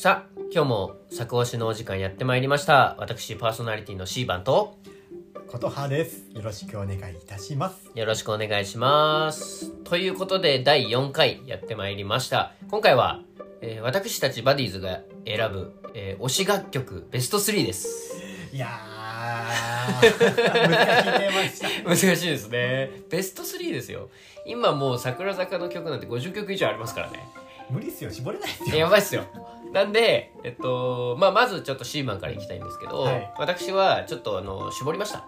さあ今日も作押しのお時間やってまいりました。私パーソナリティの C 番とこと。はです。よろしくお願いいたします。よろしくお願いします。ということで第4回やってまいりました。今回は、えー私たちバディーズが選ぶ、えー推し楽曲ベスト3です。いや。難しいですね。ベスト3ですよ。今もう桜坂の曲なんて50曲以上ありますからね。無理っすよ、絞れないっすよ。やばいっすよなんで、えっとまあ、まずちょっとシーマンからいきたいんですけど、はい。私はちょっとあの絞りました。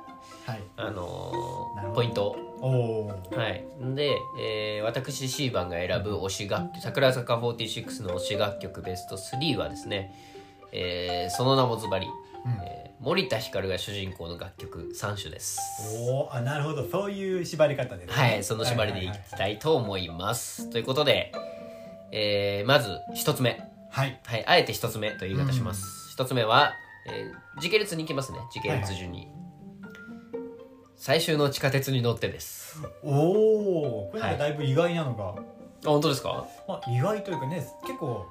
はい。あのなるほど。ポイントを。おー。はい。で、えー私 C 番が選ぶ推し楽曲桜坂46の推し楽曲ベスト3はですね、えーその名もズバリ、うん。えー森田ひかるが主人公の楽曲3種です。おー、あ、なるほど。そういう縛り方ですね。はい。その縛りでいはいきたいと思います、ということで、えーまず1つ目はい。はい、あえて一つ目という言い方します。一、つ目は、えー時系列に行きますね。時系列順に。最終の地下鉄に乗ってです。おー、これなんかだいぶ意外なのが、あ、本当ですか？まあ意外というかね、結構、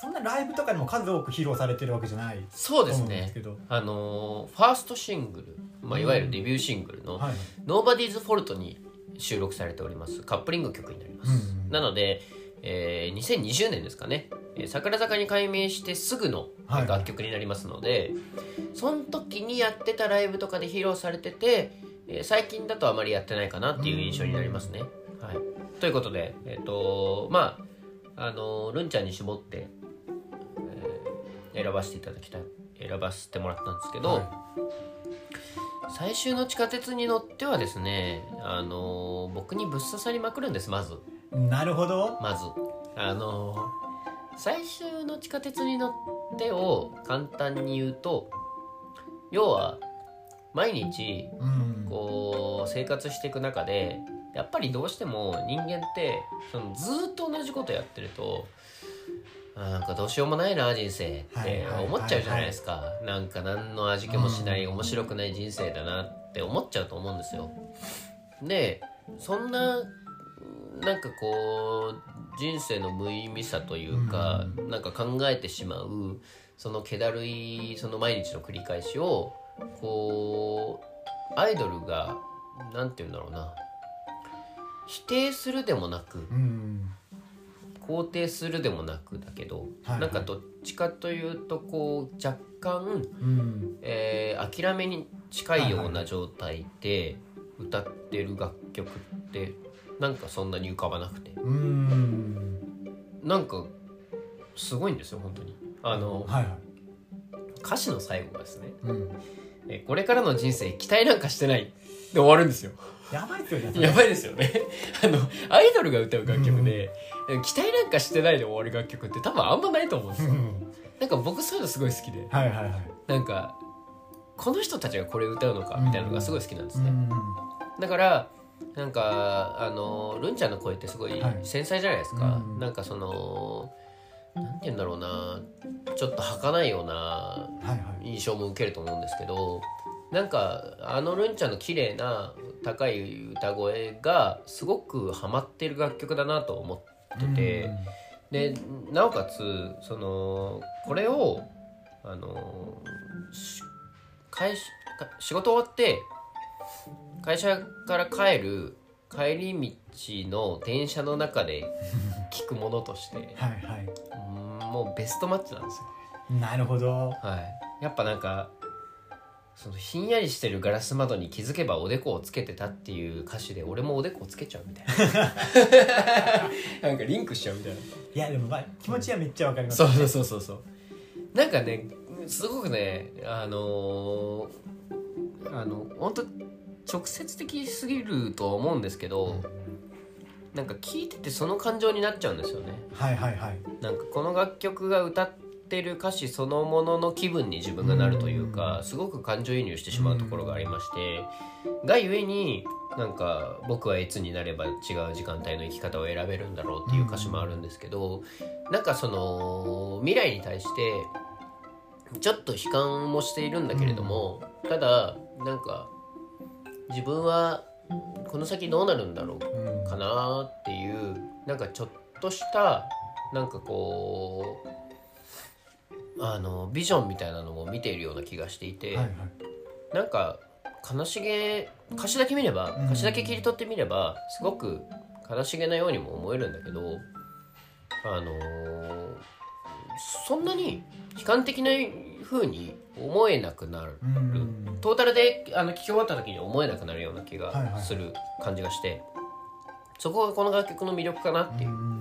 そんなライブとかでも数多く披露されてるわけじゃないそうですね。あのーファーストシングル、まあ、いわゆるデビューシングルのはい。「Nobody's Fault」に収録されておりますカップリング曲になります。うんなので、えー2020年ですかね、えー桜坂に改名してすぐのはい。楽曲になりますので、その時にやってたライブとかで披露されてて、えー最近だとあまりやってないかなっていう印象になりますね。はい、ということで、えっとまああのルンちゃんに絞って、えー選ばせていただきたい選ばせてもらったんですけど、は最終の地下鉄に乗ってはですね、あの僕にぶっ刺さりまくるんですまず。いなるほど。まず。あの最終の地下鉄に乗ってを簡単に言うと要は毎日うん。こう生活していく中でやっぱりどうしても人間ってそのずーっと同じことやってるとなんかどうしようもないな人生って思っちゃうじゃないですか、なんか何の味気もしない、うん。面白くない人生だなって思っちゃうと思うんですよ。でそんななんかこう人生の無意味さというか、なんか考えてしまうその気だるいその毎日の繰り返しをこうアイドルがなんて言うんだろうな否定するでもなくうん。肯定するでもなくだけど、はいはいなんかどっちかというとこう若干、うん。えー諦めに近いような状態で歌ってる楽曲ってなんかそんなに浮かばなくてうん。なんかすごいんですよ本当にあのはいはい。歌詞の最後がですねうん。「えーこれからの人生期待なんかしてない」で終わるんですよやばいっすよね。やばいですよね あのアイドルが歌う楽曲で、期待なんかしてないで終わる楽曲って多分あんまないと思うんですようん。なんか僕そういうのすごい好きではいはいはい。なんかこの人たちがこれ歌うのかみたいなのがすごい好きなんですね、うん。だからなんかあのルンちゃんの声ってすごいはい。繊細じゃないですか、うんなんかそのなんて言うんだろうな。ちょっと儚いようなはいはい。印象も受けると思うんですけどなんかあのルンちゃんの綺麗な高い歌声がすごくハマってる楽曲だなと思ってて、でなおかつそのこれをあの仕事終わって会社から帰る帰り道の電車の中で 聞くものとしてはいはい。うんもうベストマッチなんですよなるほど。はい、やっぱなんかそのひんやりしてるガラス窓に気づけばおでこをつけてたっていう歌詞で俺もおでこをつけちゃうみたいな なんかリンクしちゃうみたいないやでもまあ気持ちはめっちゃわかります。そうそうそうそうそうなんかねすごくねあのーあの本当直接的すぎるとは思うんですけど、なんか聞いててその感情になっちゃうんですよね。はいはいはい。なんかこの楽曲が歌ってる歌詞そのものの気分に自分がなるというかすごく感情移入してしまうところがありましてがゆえになんか僕はいつになれば違う時間帯の生き方を選べるんだろうっていう歌詞もあるんですけどなんかその未来に対してちょっと悲観もしているんだけれどもただなんか自分はこの先どうなるんだろううん。かなっていうなんかちょっとしたなんかこうあのビジョンみたいなのも見ているような気がしていて、はいはい。なんか悲しげ歌詞だけ見ればうん。歌詞だけ切り取ってみればすごく悲しげなようにも思えるんだけどあのーそんなに悲観的な風に思えなくなる。うん。トータルであの聞き終わった時に思えなくなるような気はいはいがする感じがして、そこがこの楽曲の魅力かなっていう、うん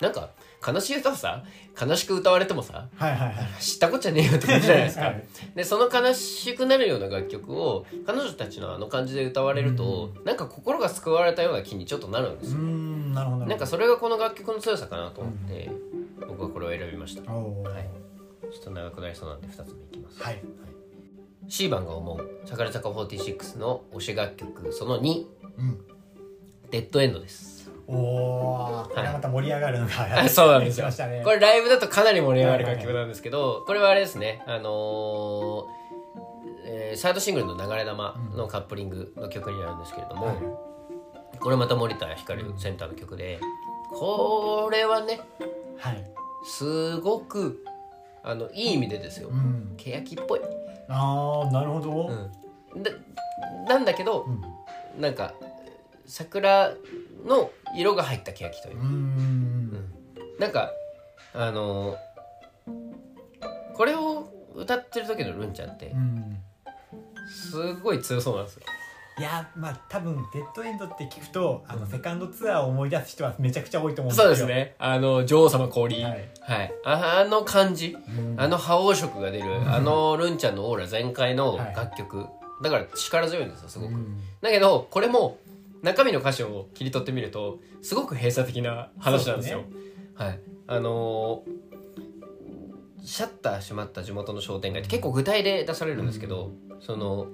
なんか悲しい歌をさ悲しく歌われてもさはいはいはい。知ったこっちゃねえよって感じじゃないですか、はいでその悲しくなるような楽曲を彼女たちのあの感じで歌われると、なんか心が救われたような気にちょっとなるんですうよ、んなるほど。なんかそれがこの楽曲の強さかなと思って、僕はこれを選びました。はい。ちょっと長くなりそうなんで2つ目いきます、はい。C 番が思う。桜坂46の推し楽曲その2うん。デッドエンドです。おおこれまた盛り上がるのが あそうなんですよ。ね。これライブだとかなり盛り上がる楽曲なんですけどこれはあれですね。あのーえーサードシングルの「流れ玉」のカップリングの曲になるんですけれども、はい。これまた森田ひかるセンターの曲でこれはねはいすごくあのいい意味でですよ。うん。欅っぽい、ああなるほど。うん、だなんだけどうん。なんか桜の色が入った欅という。う、ん。なんかあのこれを歌ってる時のルンちゃんってうん。すごい強そうなんですよいやまあ多分デッドエンドって聞くとあのセカンドツアーを思い出す人はめちゃくちゃ多いと思うんですよ。そうですね。あの女王様降臨。ははい。い、ああの感じ。うん。あの覇王色が出る。あのルンちゃんのオーラ全開の楽曲、だから力強いんですよすごく、うん。だけどこれも中身の歌詞を切り取ってみるとすごく閉鎖的な話なんですよ。はい。あのーシャッター閉まった地元の商店街って結構具体で出されるんですけど、その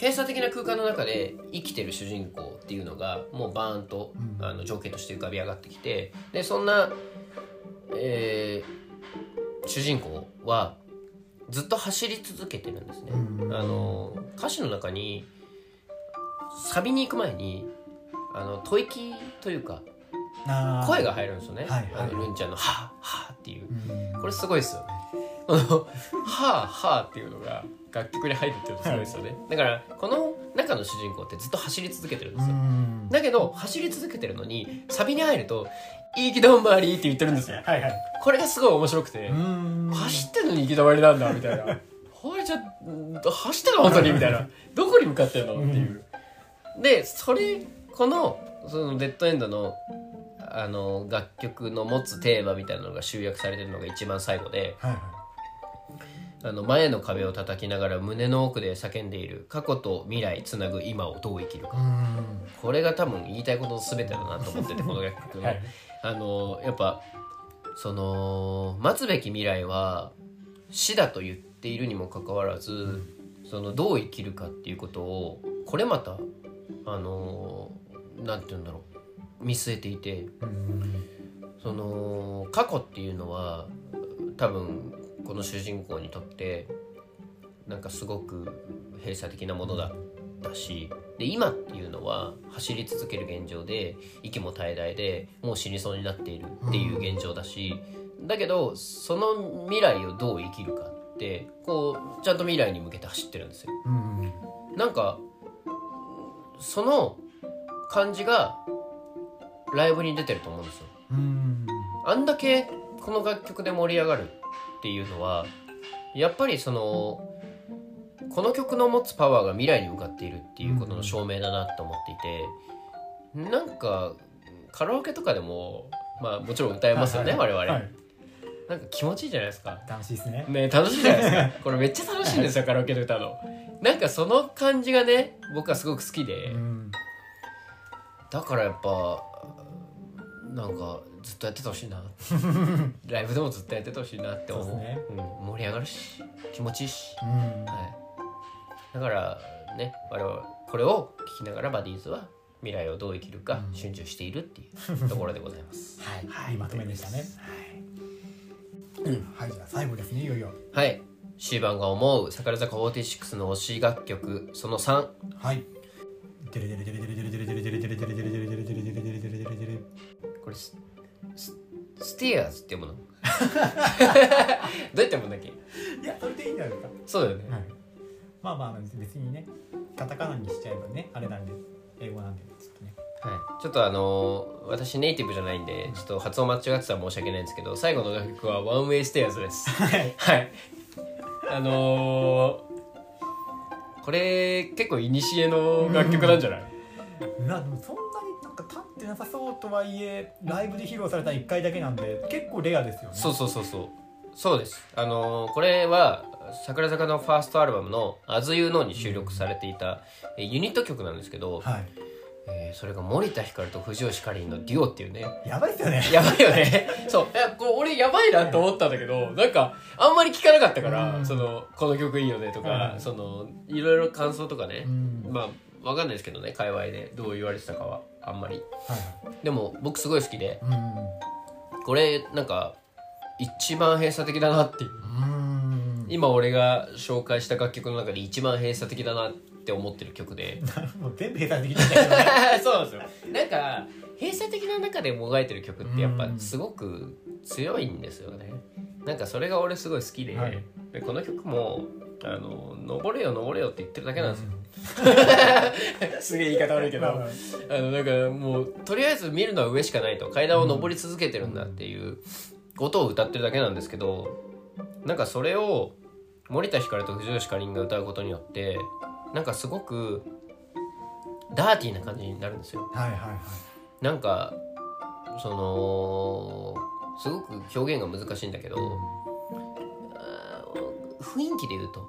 閉鎖的な空間の中で生きてる主人公っていうのがもうバーンと、うん。あの情景として浮かび上がってきてでそんな、えー主人公はずっと走り続けてるんですね。うん。あの歌詞の中にサビに行く前にあの吐息というか声が入るんですよね、はいはい。あのルンちゃんの「はあはあ」っていう。うん。これすごいですよね。この「はあはあ」っていうのが楽曲に入るっていうのすごいですよね。だからこの中の主人公ってずっと走り続けてるんでうすよ。ん。だけど走り続けてるのにサビに入ると「行き止まり」って言ってるんですよ。はいはい。これがすごい面白くてうん。走ってんのに行き止まりなんだみたいな。これじゃん走ってるの本当にみたいな。どこに向かってんのっていう。でそれこのそのデッドエンドのあの楽曲の持つテーマみたいなのが集約されてるのが一番最後ではいはいあの前の壁を叩きながら胸の奥で叫んでいる過去と未来つなぐ今をどう生きるか。うん。これが多分言いたいことの全てだなと思っててこの楽曲。の、はい。あのやっぱその待つべき未来は死だと言っているにもかかわらず、そのどう生きるかっていうことをこれまたあのなんて言うんだろう。見据えていて。うん。その過去っていうのは多分この主人公にとってなんかすごく閉鎖的なものだったしで今っていうのは走り続ける現状で息も絶えでもう死にそうになっているっていう現状だし、だけどその未来をどう生きるかってこうちゃんと未来に向けて走ってるんですよ。うんなんかその感じがライブに出てると思うんですよ。うんあんだけこの楽曲で盛り上がるっていうのはやっぱりそのこの曲の持つパワーが未来に向かっているっていうことの証明だなと思っていて、なんかカラオケとかでもまあもちろん歌えますよね、はいはい我々、はい。なんか気持ちいいじゃないですか。楽しいですね。ね楽しいじゃないですか。これめっちゃ楽しいんですよカラオケで歌うの。なんかその感じがね僕はすごく好きで、うん。だからやっぱなんかずっとやっててほしいな。ライブでもずっとやっててほしいなって思う。ね。うん、盛り上がるし気持ちいいし、うん。はい、だからね我々これを聞きながらバディーズは未来をどう生きるかうん。春秋しているっていうところでございます。はい、いい。まとめでしたね。はい、じゃあ最後ですね、いよいよ。はい、C 番が思う桜坂46の推し楽曲その3はい。デレデレデレデレStairs って読むの。どうやってもんだっけ？いやそれでいいんじゃないですか？そうだよね。はい、まあまあ別にねカタカナにしちゃえばねあれなんで英語なんでちょっとね。はい、ちょっとあのー私ネイティブじゃないんでちょっと発音間違ってたら申し訳ないんですけど最後の楽曲は「One-way stairs」です。はい。はい。あのー、これ結構いにしえの楽曲なんじゃない、まあでもそんか立ってなさそうとはいえライブで披露された1回だけなんで結構レアですよね。そうそうそうそう。そうです。あのーこれは桜坂のファーストアルバムの「As You Know」に収録されていた、えーユニット曲なんですけど、はい。えーそれが森田ひかると藤吉かりんのデュオっていうね。やばいっすよね。やばいよね。そう。いやこれ俺やばいなと思ったんだけどなんかあんまり聞かなかったから、うん。そのこの曲いいよねとか、うんそのいろいろ感想とかね。う、ん。まあわかんないですけどね界隈でどう言われてたかはあんまり。はいでも僕すごい好きでうんこれなんか一番閉鎖的だなっていう。うん。今俺が紹介した楽曲の中で一番閉鎖的だなって思ってる曲で。全部閉鎖的だけどね。そうなんですよなんか閉鎖的な中でもがいてる曲ってやっぱうん。すごく強いんですよね。なんかそれが俺すごい好きで,、はい。でこの曲も「あの登れよ登れよ」って言ってるだけなんですよ、すげえ言い方悪いけど、まあのなんかもうとりあえず見るのは上しかないと。階段を上り続けてるんだっていうことを歌ってるだけなんですけどなんかそれを森田ひかると藤吉かりんが歌うことによってなんかすごくダーティーな感じになるんですよ。はいはいはい。なんかそのすごく表現が難しいんだけど雰囲気で言うと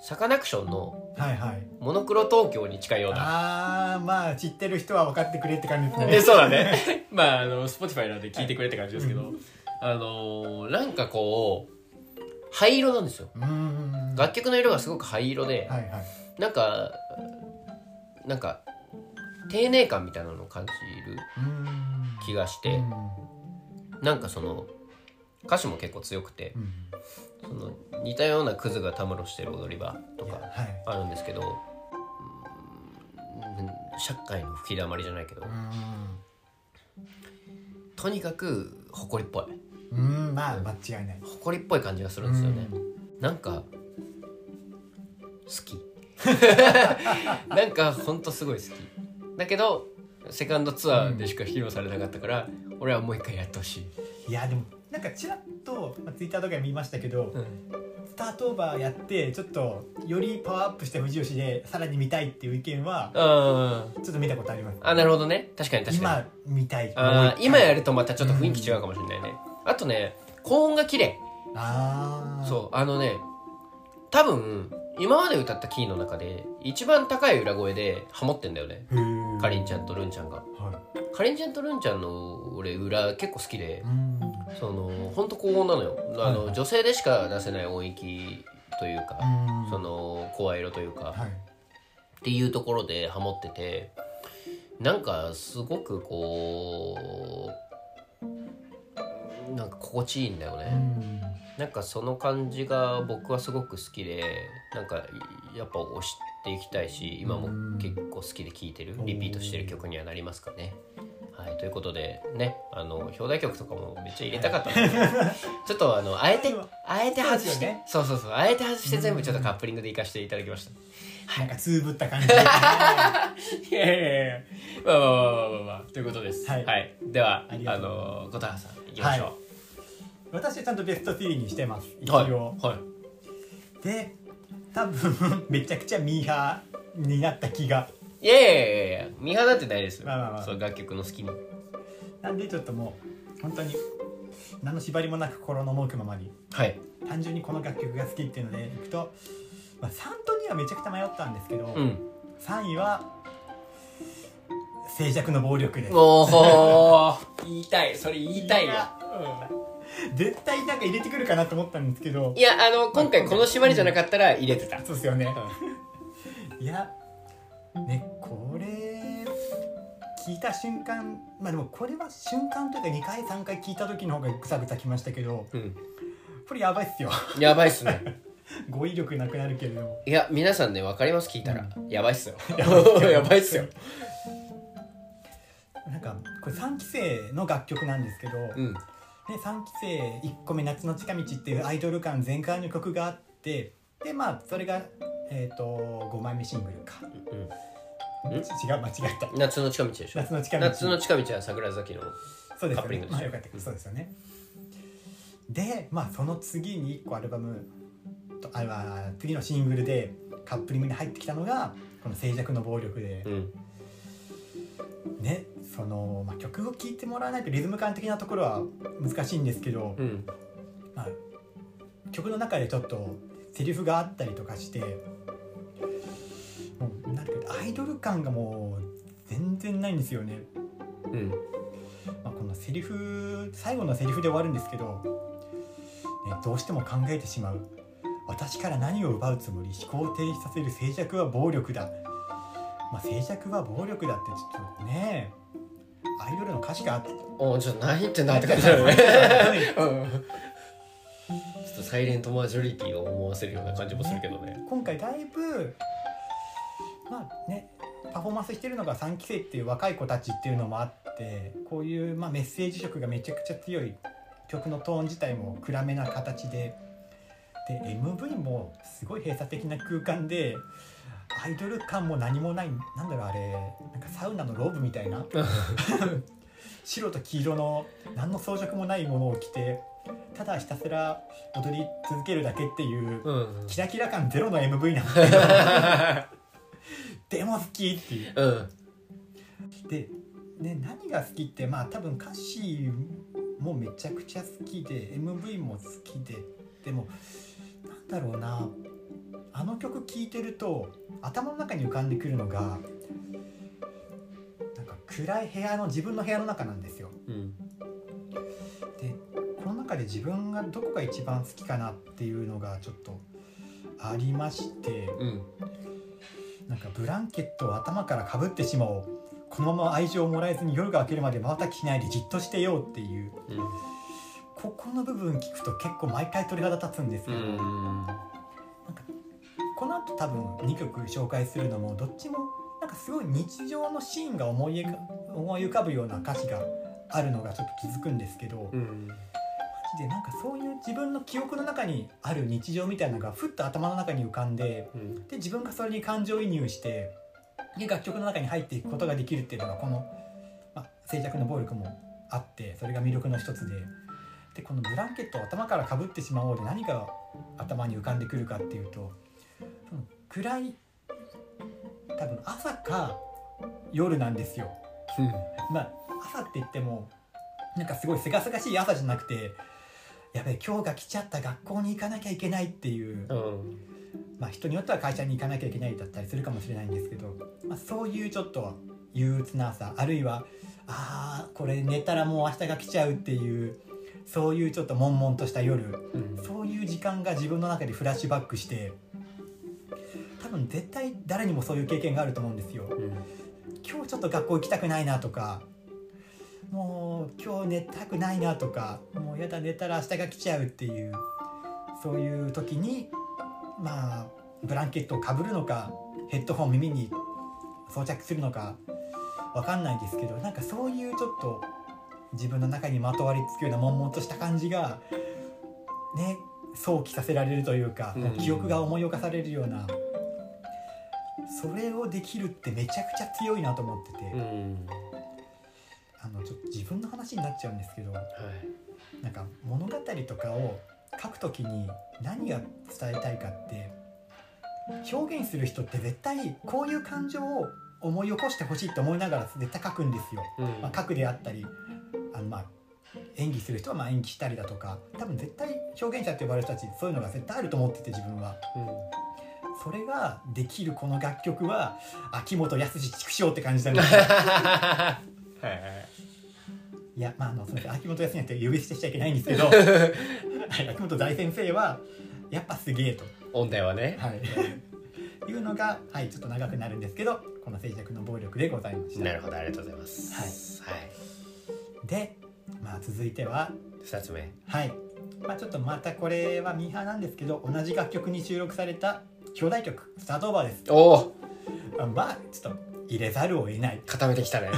サカナクションのはいはい。モノクロ東京に近いような。あーまあ知ってる人は分かってくれって感じですね。え そうだね。まああの Spotify なんで聞いてくれって感じですけど、あのーなんかこう灰色なんですよ。うーん。楽曲の色がすごく灰色で、はいはい。なんかなんか丁寧感みたいなのを感じる気がして、うん。なんかその歌詞も結構強くてうんその似たようなクズがたむろしてる踊り場とかあるんですけどうん社会の吹き溜まりじゃないけど、うとにかく誇りっぽい。うんまあ間違いない。誇りっぽい感じがするんですよね、なんか好き。なんかほんとすごい好き。だけどセカンドツアーでしか披露されなかったから、俺はもう一回やってほしい、いやでもなんかちらっと、まあ、ツイッターとかで見ましたけど、スタートオーバーやってちょっとよりパワーアップした藤吉でさらに見たいっていう意見はあちょっと見たことあります。あなるほどね。確かに確かに。今見たい。あー今やるるとまたちょっと雰囲気違うかもしれないね、あとね高音が綺麗。ああそうあのね多分今まで歌ったキーの中で一番高い裏声でハモってんだよね。うかりんちゃんとルンちゃんが。はい。かりんちゃんとルンちゃんの俺裏結構好きで。うんその本当高音なのよ。あの、はい女性でしか出せない音域というか、うん。その声色というか、はい。っていうところでハモっててなんかすごくこうなんか心地いいんだよね、うん。なんかその感じが僕はすごく好きでなんかやっぱ推していきたいし今も結構好きで聴いてる。リピートしてる曲にはなりますかね。はい、ということでねあの表題曲とかもめっちゃ入れたかったんですけどちょっとあのあえてあえて外してね。そうそうそうあえて外して全部ちょっとカップリングでいかせていただきました。なんかつぶった感じで。いやいやいやまあまあまあまあまあ、まあ、ということです。は、はい。いではあの小田原さんいきましょ私はちゃんとベスト3にしてますう。一はい。応、はい。で多分 めちゃくちゃミーハーになった気がいやいやいやいや見放ってないですよ、まあまあまあ。そう楽曲の好きに。なんでちょっともう本当に何の縛りもなく心の赴くままに。はい。単純にこの楽曲が好きっていうのでいくと、まあ、3と2はめちゃくちゃ迷ったんですけど、うん。3位は静寂の暴力です。おお言いたい。それ言いたいよ。いや絶対なんか入れてくるかなと思ったんですけど。いやあの今回この縛りじゃなかったら入れてた、そうですよね。いやね聞いた瞬間まあでもこれは瞬間というか2回3回聞いた時の方がぐさぐさきましたけどうん、これやばいっすよ。やばいっすね。語彙力なくなるけれども。いや皆さんね分かります？聞いたら、やばいっすよ。やばいっすよ。やばいっすよ。なんかこれ3期生の楽曲なんですけど、うん。ね、3期生1個目「夏の近道」っていうアイドル感全開の曲があってでまあそれが、えー、と5枚目シングルか。うん違う間違えた。夏の近道でしょ。夏の近道。夏の近道は桜崎のそうですよね。カップリングですよまあよかった。そうですよね。でまあその次に1個アルバムとああ次のシングルでカップリングに入ってきたのがこの「静寂の暴力で」うん。ねその、まあ、曲を聴いてもらわないとリズム感的なところは難しいんですけど、うん。まあ、曲の中でちょっとセリフがあったりとかしてイドル感がもう全然ないんですよね。うん。まあ、このセリフ最後のセリフで終わるんですけど、ね、どうしても考えてしまう。私から何を奪うつもり思考を停止させる静寂は暴力だ、まあ、静寂は暴力だってちょっとねアイドルの歌詞があって。おちょっと何言ってんだって感じだよねうん。ちょっとサイレントマジョリティを思わせるような感じもするけどね今回だいぶまあねパフォーマンスしてるのが3期生っていう若い子たちっていうのもあってこういう、まあ、メッセージ色がめちゃくちゃ強い曲のトーン自体も暗めな形でで MV もすごい閉鎖的な空間でアイドル感も何もないなんだろうあれなんかサウナのローブみたいな 白と黄色の何の装飾もないものを着てただひたすら踊り続けるだけっていううんキラキラ感ゼロの MV なんだけど でも好きっていううん。で、ね、何が好きってまあ多分歌詞もめちゃくちゃ好きで MV も好きででもなんだろうなあの曲聴いてると頭の中に浮かんでくるのがなんか暗い部屋の自分の部屋の中なんですよ。うん。でこの中で自分がどこが一番好きかなっていうのがちょっとありましてうんなんかブランケットを頭からかぶってしまおう。このまま愛情をもらえずに夜が明けるまで瞬きしないでじっとしてようっていう。うんここの部分聞くと結構毎回鳥肌立つんですけうど、んこの後多分2曲紹介するのもどっちもなんかすごい日常のシーンが思い浮かぶような歌詞があるのがちょっと気づくんですけど、マうん。ジでなんかそういう自分の記憶の中にある日常みたいなのがふっと頭の中に浮かんでうんで自分がそれに感情移入してで楽曲の中に入っていくことができるっていうのがこの、まあ、静寂の暴力もあってそれが魅力の一つででこのブランケットを頭からかぶってしまおうで何が頭に浮かんでくるかっていうとその暗い多分朝か夜なんですよ。まあ朝って言ってもなんかすごい清々しい朝じゃなくてやべえ今日が来ちゃった学校に行かなきゃいけないっていう。うん。まあ、人によっては会社に行かなきゃいけないだったりするかもしれないんですけど、まあ、そういうちょっと憂鬱な朝あるいはあーこれ寝たらもう明日が来ちゃうっていうそういうちょっと悶々とした夜うん。そういう時間が自分の中でフラッシュバックして多分絶対誰にもそういう経験があると思うんですよ。うん。今日ちょっと学校行きたくないなとかもう今日寝たくないなとかもうやだ寝たら明日が来ちゃうっていうそういう時にまあブランケットをかぶるのかヘッドホン耳に装着するのかわかんないですけどなんかそういうちょっと自分の中にまとわりつくような悶々とした感じがね想起させられるというか、うん。記憶が思い起こされるようなそれをできるってめちゃくちゃ強いなと思ってて、うんあのちょっと自分の話になっちゃうんですけどはいなんか物語とかを書くときに何が伝えたいかって表現する人って絶対こういう感情を思い起こしてほしいって思いながら絶対書くんですよ。うんまあ、書くであったりあのまあ演技する人はまあ演技したりだとか多分絶対表現者って呼ばれる人たちそういうのが絶対あると思ってて自分は。それができるこの楽曲は秋元康畜生って感じなんですよ。はいはいい。やまああのすみません秋元康って呼び捨てしちゃいけないんですけどはい 秋元大先生はやっぱすげえと、音大はね。はい、い。うのが、はい、ちょっと長くなるんですけどこの静寂の暴力でございました。なるほどありがとうございます。はい。で、まあ、続いては二つ目。はい、まあ、ちょっとまたこれはミーハーなんですけど同じ楽曲に収録された兄弟曲「スタートオーバー」です。おおあまあちょっと入れざるを得ない。固めてきたね。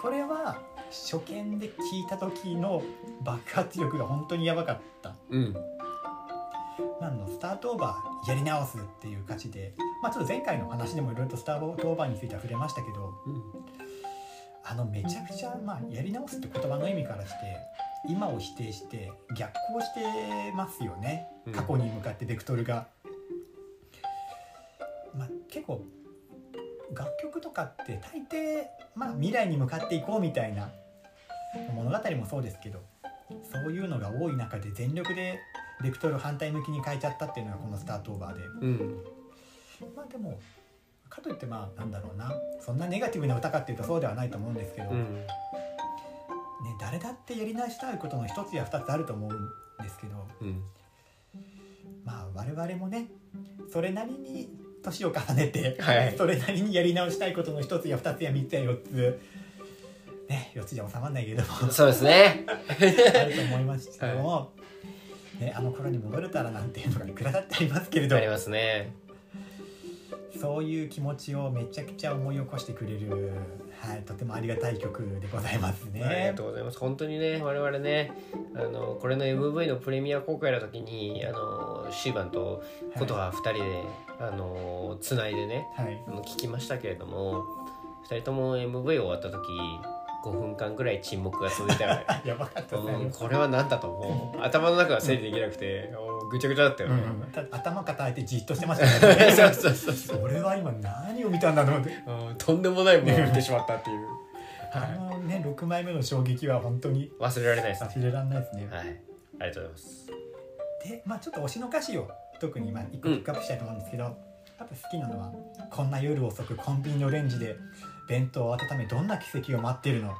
これは初見で聞いた時の爆発力が本当にやばかった。うん。あのスタートオーバーやり直すっていう歌詞で、まあ、ちょっと前回の話でもいろいろとスタートオーバーについては触れましたけどあのめちゃくちゃ、まあ、やり直すって言葉の意味からして今を否定して逆行してますよね。うん。過去に向かってベクトルが。まあ、結構楽曲とかって大抵、まあ、未来に向かっていこうみたいな物語もそうですけどそういうのが多い中で全力でベクトルを反対向きに変えちゃったっていうのがこのスタートオーバーで。うん。まあでもかといってまあなんだろうなそんなネガティブな歌かっていうとそうではないと思うんですけど、ね、うん。誰だってやり直したいことの一つや二つあると思うんですけどうん。まあ我々もねそれなりに年を重ねて、はい。それなりにやり直したいことの一つや二つや三つや四つ。ね四つじゃ収まらないけども。そうですね。あると思いますけども、ね、あの頃に戻れたらなんていうのがいくらだってありますけれど。ありますね。そういう気持ちをめちゃくちゃ思い起こしてくれる、はい、とてもありがたい曲でございますね。ありがとうございます。本当にね我々ねあのこれの MV のプレミア公開の時にあのシーバンと琴葉2人で、あのつないでねはい、あの聞きましたけれども2人とも MV 終わった時5分間ぐらい沈黙が続いた やばかったね。うん、これは何だともう頭の中が整理できなくて、ぐちゃぐちゃだったよね、頭抱えてじっとしてましたね。そうそうそう俺は今何を見たんだろうって。うんとんでもないものを見てしまったっていう、あのね6枚目の衝撃は本当に忘れられないですね。忘れられないですね、はい。ありがとうございます。でまあちょっと推しの歌詞を特にまあ一個ピックアップしたいと思うんですけど、やっぱ好きなのは「こんな夜遅くコンビニのレンジで弁当を温めどんな奇跡を待っているの？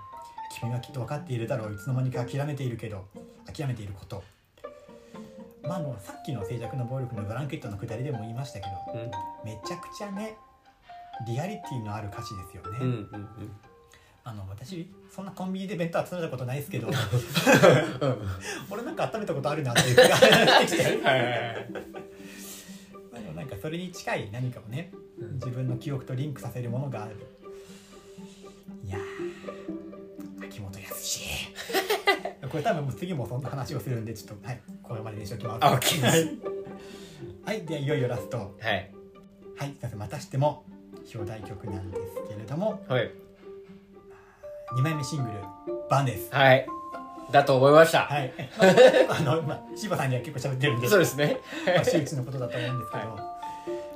君はきっと分かっているだろう。いつの間にか諦めているけど諦めていること」まああのさっきの静寂の暴力のブランケットのくだりでも言いましたけどうん。めちゃくちゃねリアリティのある歌詞ですよね。うんうんあの私そんなコンビニで弁当集めたことないですけどうん。俺なんか温めたことあるなっていう気が してきて。でもなんかそれに近い何かをねうん。自分の記憶とリンクさせるものがある。いやー秋元康これ多分次もそんな話をするんでちょっとはいこれまでにしときます。あ OK はですい、はい、ではいよいよラスト。はい。はいすいませんまたしても表題曲なんですけれども。はい。2枚目シングル「バン」です。はい。だと思いました、はい、あの、まあ、柴さんには結構喋ってるんで。そうですね。まあ、周知のことだと思うんですけど、はい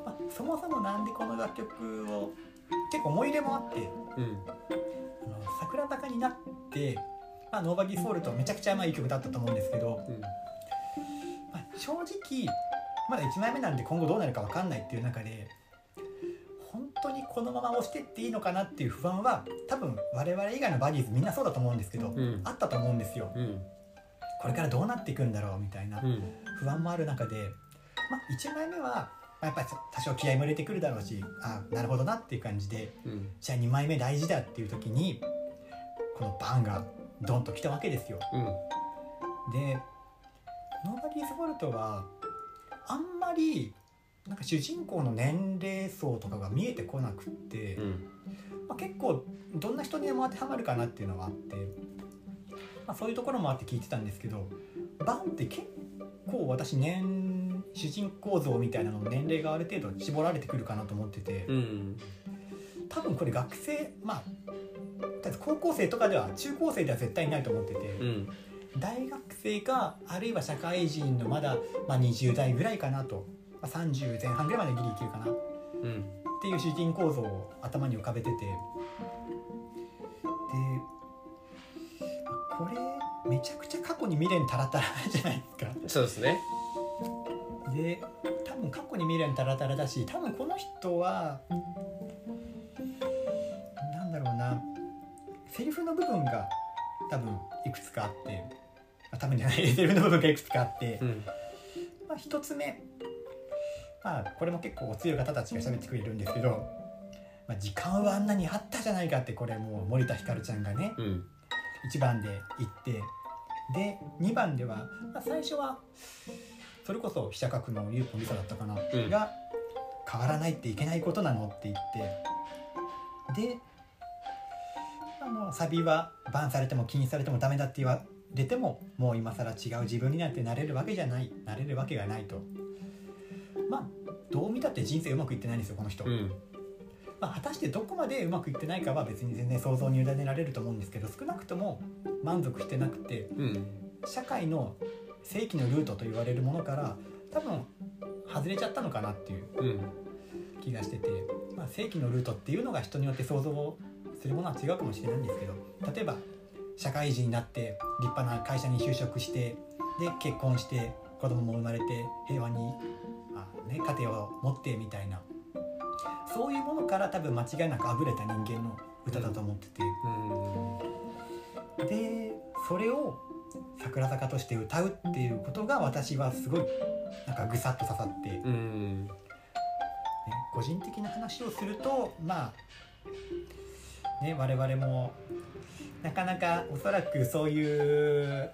まあ、そもそもなんでこの楽曲を結構思い入れもあって。うん。あの桜坂になって、まあ、ノーバギーソウルとめちゃくちゃまあいい曲だったと思うんですけど、うん。まあ、正直まだ1枚目なんで今後どうなるか分かんないっていう中で本当にこのまま押してっていいのかなっていう不安は多分我々以外のバディーズみんなそうだと思うんですけど、うん。あったと思うんですよ。うん。これからどうなっていくんだろうみたいなうん。不安もある中で、まあ、1枚目は、まあ、やっぱり多少気合いも入れてくるだろうしあなるほどなっていう感じでうん。じゃあ2枚目大事だっていう時にこのバンがドンと来たわけですよ。うん。で「ノーバディーズ・フォルト」はあんまりなんか主人公の年齢層とかが見えてこなくって、うん。まあ、結構どんな人にでも当てはまるかなっていうのはあって、まあ、そういうところもあって聞いてたんですけどバンって結構私年主人公像みたいなのの年齢がある程度絞られてくるかなと思っててうん。多分これ学生まあ高校生とかでは中高生では絶対ないと思ってて、うん大学生かあるいは社会人のまだ、まあ、20代ぐらいかなと、まあ、30前半ぐらいまでギリいけるかな。っうんていう主人公像を頭に浮かべてて。でこれめちゃくちゃ過去に未練たらたらじゃないですか。そうですね。で多分過去に未練たらたらだし多分この人はセリフの部分が多分いくつかあってあ多分じゃない セリフの部分がいくつかあって、うん。まあ、一つ目まあこれも結構お強い方たちが喋ってくれるんですけど、まあ、時間はあんなにあったじゃないかってこれもう森田ひかるちゃんがねうん。1番で言ってで2番では、まあ、最初はそれこそ飛車角のゆうぽんりさだったかな、ん。が変わらないっていけないことなのって言ってで、あのサビはバンされても気にされてもダメだって言われてももう今更違う自分になってなれるわけじゃない。なれるわけがないと。まあどう見たって人生うまくいってないんですよこの人、うん。まあ、果たしてどこまでうまくいってないかは別に全然想像に委ねられると思うんですけど少なくとも満足してなくてうん。社会の正規のルートと言われるものから多分外れちゃったのかなっていううん。気がしてて、まあ、正規のルートっていうのが人によって想像するものは違うかもしれないんですけど例えば社会人になって立派な会社に就職してで結婚して子供も生まれて平和にあ、ね、家庭を持ってみたいな。そういうものから多分間違いなくあぶれた人間の歌だと思ってて。うん。でそれを桜坂として歌うっていうことが私はすごいなんかぐさっと刺さって、ね、うん。個人的な話をするとまあね我々もなかなかおそらくそういう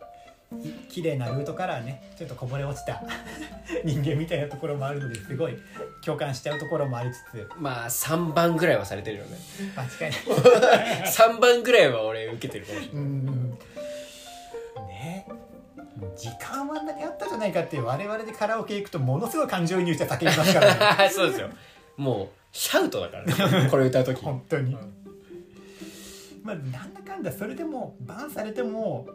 い綺麗なルートからねちょっとこぼれ落ちた 人間みたいなところもあるのですごい共感しちゃうところもありつつ。まあ3番ぐらいはされてるよね。間違いない3番ぐらいは俺受けてるかもしれない。うんね。時間はあんなにあったじゃないかって我々でカラオケ行くとものすごい感情移入して叫びますからね。そうですよ。もうシャウトだからね。これ歌う時。本当に、うんまあなんだかんだそれでもバンされても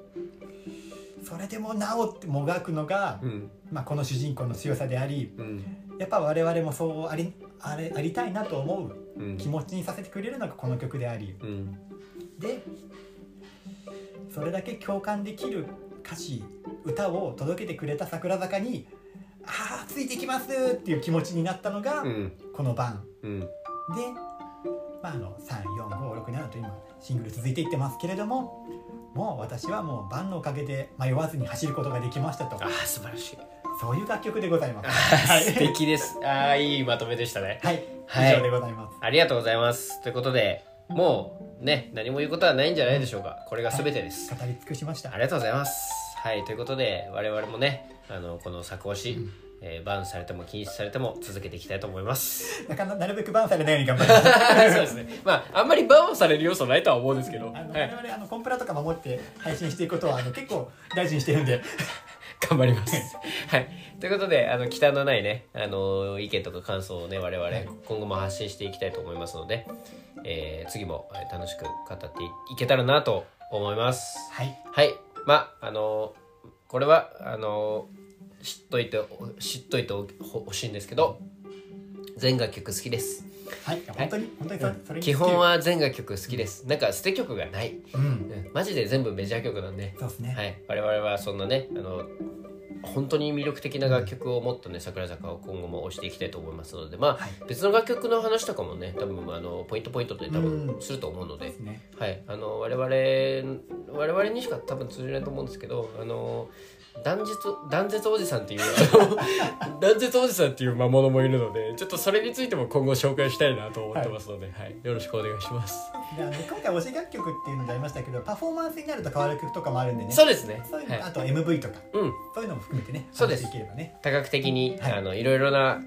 それでもなおってもがくのが、うん。まあ、この主人公の強さでありうん。やっぱ我々もそうありあれありたいなと思ううん。気持ちにさせてくれるのがこの曲であり。うん。でそれだけ共感できる歌詞歌を届けてくれた桜坂に「ああついてきます!」っていう気持ちになったのがうん。この番うん。で、まあ、あの34567と今シングル続いていってますけれどももう私はもう番のおかげで迷わずに走ることができましたと。ああ素晴らしい。そういう楽曲でございます。あはい。ー素敵です。ああいいまとめでしたね。はい、はい。以上でございます。ありがとうございます。ということでもうね何も言うことはないんじゃないでしょうか。これが全てです、語り尽くしました。ありがとうございます。はい、ということで、我々もね、あの、この作推し、えーバンされても禁止されても続けていきたいと思います。なかななるべくバンされないように頑張ります。そうですね。まあ、あんまりバンをされる要素ないとは思うんですけど、はあの、い、我々あのコンプラとか守って配信していくことはあの結構大事にしてるんで、頑張ります。はい。ということで、あの、忌憚のないね、あの、意見とか感想をね、我々はい今後も発信していきたいと思いますので、えー次もえー楽しく語っていけたらなと思います。はい、はい。まあ、あのこれは、あの知っといて、知っといてほしいんですけど、全楽曲好きです。はい、本当に本当にそれ基本は全楽曲好きです。なんか捨て曲がない。うん、うんマジで全部メジャー曲なんで、そうですね。はい。我々はそんなね、あの、本当に魅力的な楽曲をもっとね桜坂を今後も推していきたいと思いますのでまあ、はい別の楽曲の話とかもね多分あのポイントポイントで多分うんすると思うので、ですね。はい、あの我々我々にしか多分通じないと思うんですけどあの断絶断絶おじさんっていう 断絶おじさんっていう魔物もいるのでちょっとそれについても今後紹介したいなと思ってますので、はい。よろしくお願いします。であの今回推し楽曲っていうのでありましたけど、パフォーマンスになると変わる曲とかもあるんでね。そうですね、はいそういうの、あと MV とか。うん、そういうのも含めてね、そうです。話していければね。多角的に、はい。い、あのいろいろな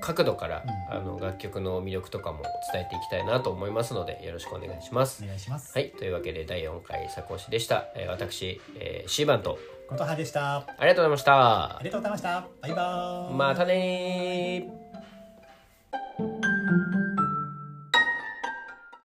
角度から、うん。あの楽曲の魅力とかも伝えていきたいなと思いますのでよろしくお願いします。お。願いします。はい、というわけで第4回作講師でした、えー私、えー、シーバンとことはでした。ありがとうございました。ありがとうございました。バイバーイ。またね